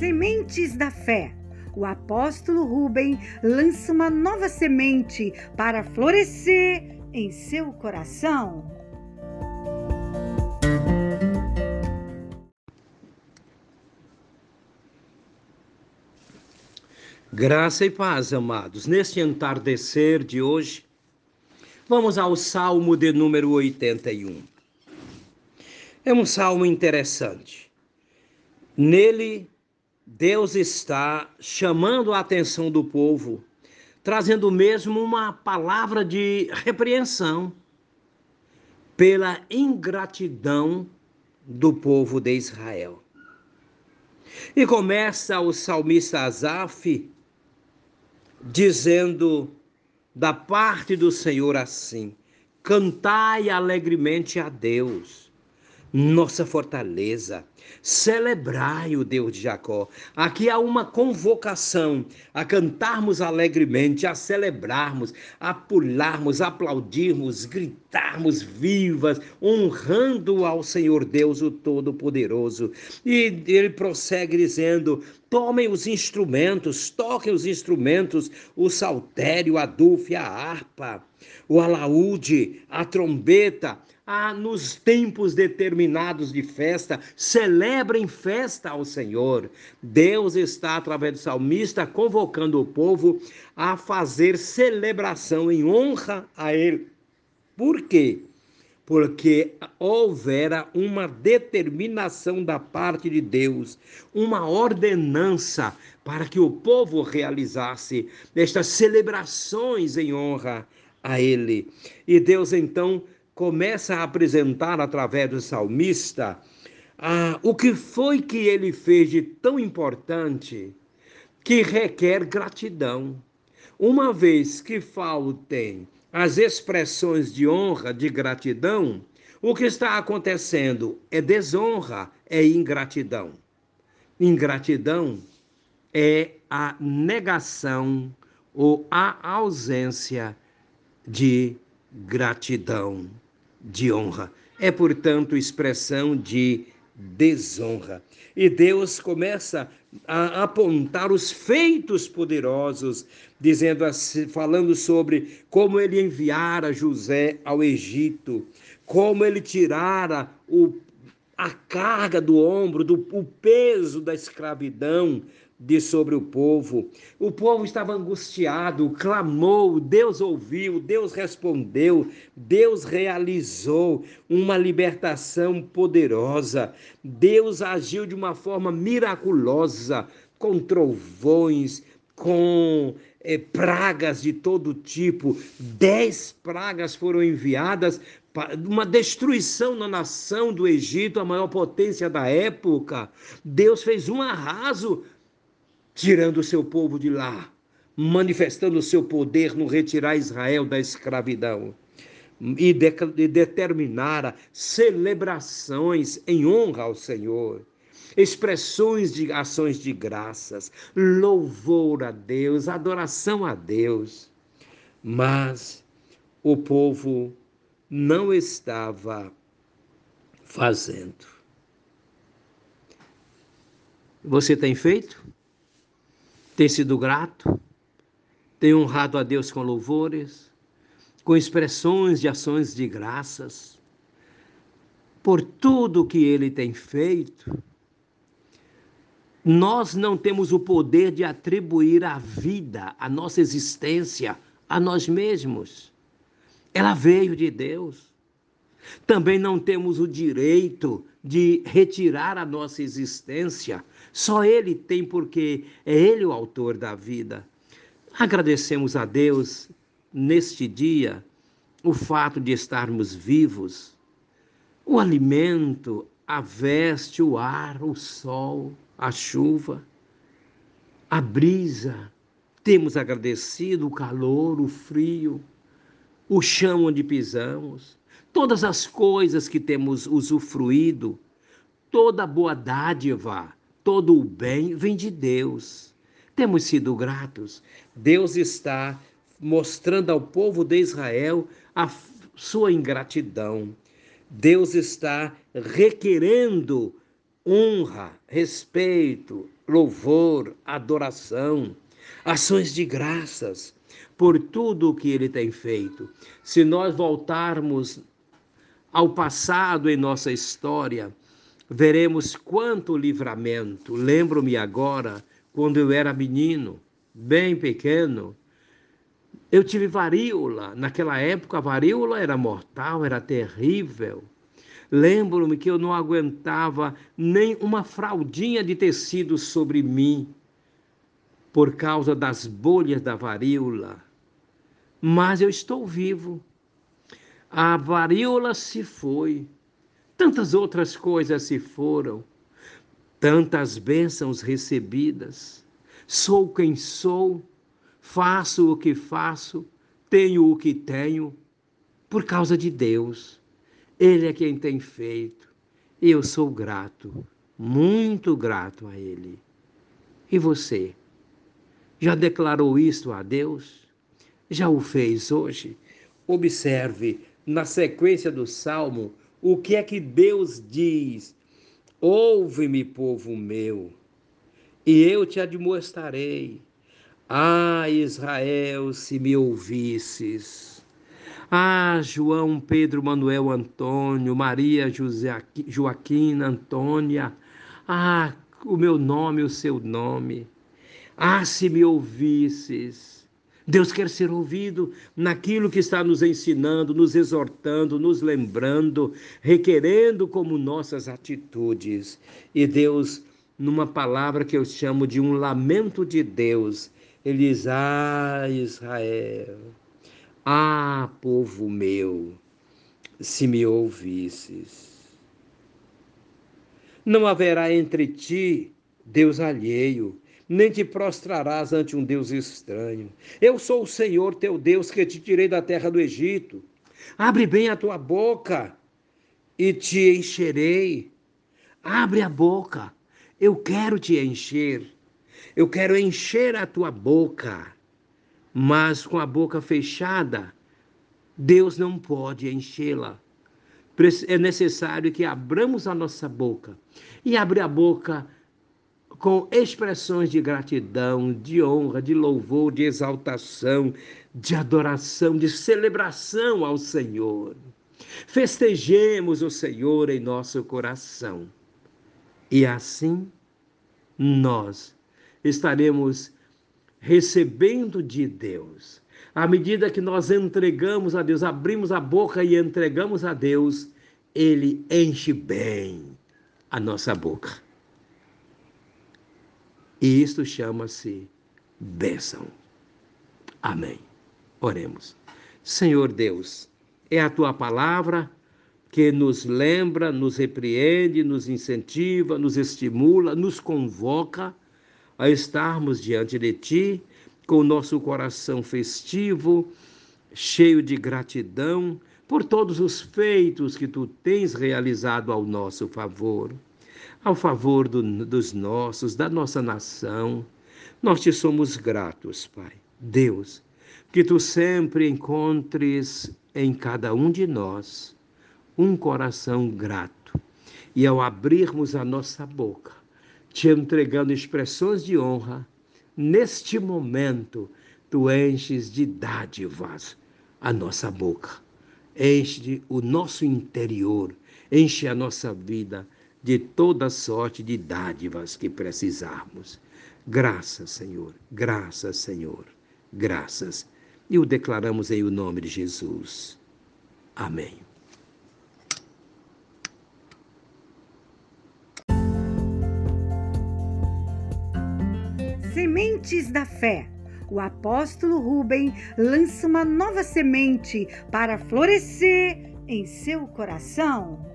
Sementes da Fé. O apóstolo Rubem lança uma nova semente para florescer em seu coração. Graça e paz, amados. Neste entardecer de hoje, vamos ao Salmo de número 81. É um salmo interessante. Nele, Deus está chamando a atenção do povo, trazendo mesmo uma palavra de repreensão pela ingratidão do povo de Israel. E começa o salmista Asaf dizendo da parte do Senhor assim: cantai alegremente a Deus, nossa fortaleza. Celebrai o Deus de Jacó. Aqui há uma convocação a cantarmos alegremente, a celebrarmos, a pularmos, aplaudirmos, gritarmos vivas, honrando ao Senhor Deus, o Todo-Poderoso. E ele prossegue dizendo: tomem os instrumentos, toquem os instrumentos, o saltério, a dufe, a harpa, o alaúde, a trombeta, ah, nos tempos determinados de festa, celebrem festa ao Senhor. Deus está, através do salmista, convocando o povo a fazer celebração em honra a Ele. Por quê? Porque houvera uma determinação da parte de Deus, uma ordenança para que o povo realizasse estas celebrações em honra a Ele. E Deus então começa a apresentar através do salmista ah, o que foi que ele fez de tão importante que requer gratidão. Uma vez que faltem as expressões de honra, de gratidão, o que está acontecendo é desonra, é ingratidão. Ingratidão é a negação ou a ausência de gratidão de honra. É, portanto, expressão de desonra. E Deus começa a apontar os feitos poderosos, dizendo assim, falando sobre como ele enviara José ao Egito, como ele tirara o, a carga do ombro, do, o peso da escravidão de sobre o povo. O povo estava angustiado, clamou, Deus ouviu, Deus respondeu, Deus realizou uma libertação poderosa. Deus agiu de uma forma miraculosa, com trovões, com é, pragas de todo tipo. Dez pragas foram enviadas uma destruição na nação do Egito, a maior potência da época. Deus fez um arraso tirando o seu povo de lá, manifestando o seu poder no retirar Israel da escravidão e, de, e determinara celebrações em honra ao Senhor expressões de ações de graças, louvor a Deus, adoração a Deus. Mas o povo não estava fazendo. Você tem feito? Tem sido grato, tem honrado a Deus com louvores, com expressões de ações de graças, por tudo que Ele tem feito. Nós não temos o poder de atribuir a vida, a nossa existência, a nós mesmos. Ela veio de Deus. Também não temos o direito de retirar a nossa existência. Só Ele tem, porque é Ele o autor da vida. Agradecemos a Deus neste dia o fato de estarmos vivos, o alimento, a veste, o ar, o sol, a chuva, a brisa. Temos agradecido o calor, o frio, o chão onde pisamos todas as coisas que temos usufruído, toda boa dádiva, todo o bem vem de Deus. Temos sido gratos. Deus está mostrando ao povo de Israel a sua ingratidão. Deus está requerendo honra, respeito, louvor, adoração, ações de graças por tudo o que ele tem feito. Se nós voltarmos ao passado em nossa história, veremos quanto livramento. Lembro-me agora, quando eu era menino, bem pequeno, eu tive varíola. Naquela época, a varíola era mortal, era terrível. Lembro-me que eu não aguentava nem uma fraldinha de tecido sobre mim por causa das bolhas da varíola. Mas eu estou vivo. A varíola se foi, tantas outras coisas se foram, tantas bênçãos recebidas. Sou quem sou, faço o que faço, tenho o que tenho, por causa de Deus. Ele é quem tem feito. E eu sou grato, muito grato a Ele. E você? Já declarou isto a Deus? Já o fez hoje? Observe na sequência do salmo, o que é que Deus diz? Ouve-me, povo meu, e eu te admoestarei. Ah, Israel, se me ouvisses. Ah, João, Pedro, Manuel, Antônio, Maria, José, Joaquina, Antônia. Ah, o meu nome, o seu nome. Ah, se me ouvisses. Deus quer ser ouvido naquilo que está nos ensinando, nos exortando, nos lembrando, requerendo como nossas atitudes. E Deus, numa palavra que eu chamo de um lamento de Deus, ele diz: Ah, Israel, ah, povo meu, se me ouvisses. Não haverá entre ti Deus alheio, nem te prostrarás ante um Deus estranho. Eu sou o Senhor teu Deus que te tirei da terra do Egito. Abre bem a tua boca e te encherei. Abre a boca, eu quero te encher. Eu quero encher a tua boca, mas com a boca fechada, Deus não pode enchê-la. É necessário que abramos a nossa boca. E abre a boca com expressões de gratidão, de honra, de louvor, de exaltação, de adoração, de celebração ao Senhor. Festejemos o Senhor em nosso coração. E assim nós estaremos recebendo de Deus. À medida que nós entregamos a Deus, abrimos a boca e entregamos a Deus, Ele enche bem a nossa boca. E isto chama-se bênção. Amém. Oremos. Senhor Deus, é a tua palavra que nos lembra, nos repreende, nos incentiva, nos estimula, nos convoca a estarmos diante de ti com o nosso coração festivo, cheio de gratidão por todos os feitos que tu tens realizado ao nosso favor ao favor do, dos nossos, da nossa nação. Nós te somos gratos, Pai. Deus, que tu sempre encontres em cada um de nós um coração grato. E ao abrirmos a nossa boca, te entregando expressões de honra, neste momento tu enches de dádivas a nossa boca, enche o nosso interior, enche a nossa vida de toda sorte de dádivas que precisarmos. Graças, Senhor, graças, Senhor, graças. E o declaramos em o nome de Jesus. Amém. Sementes da Fé. O apóstolo Rubem lança uma nova semente para florescer em seu coração.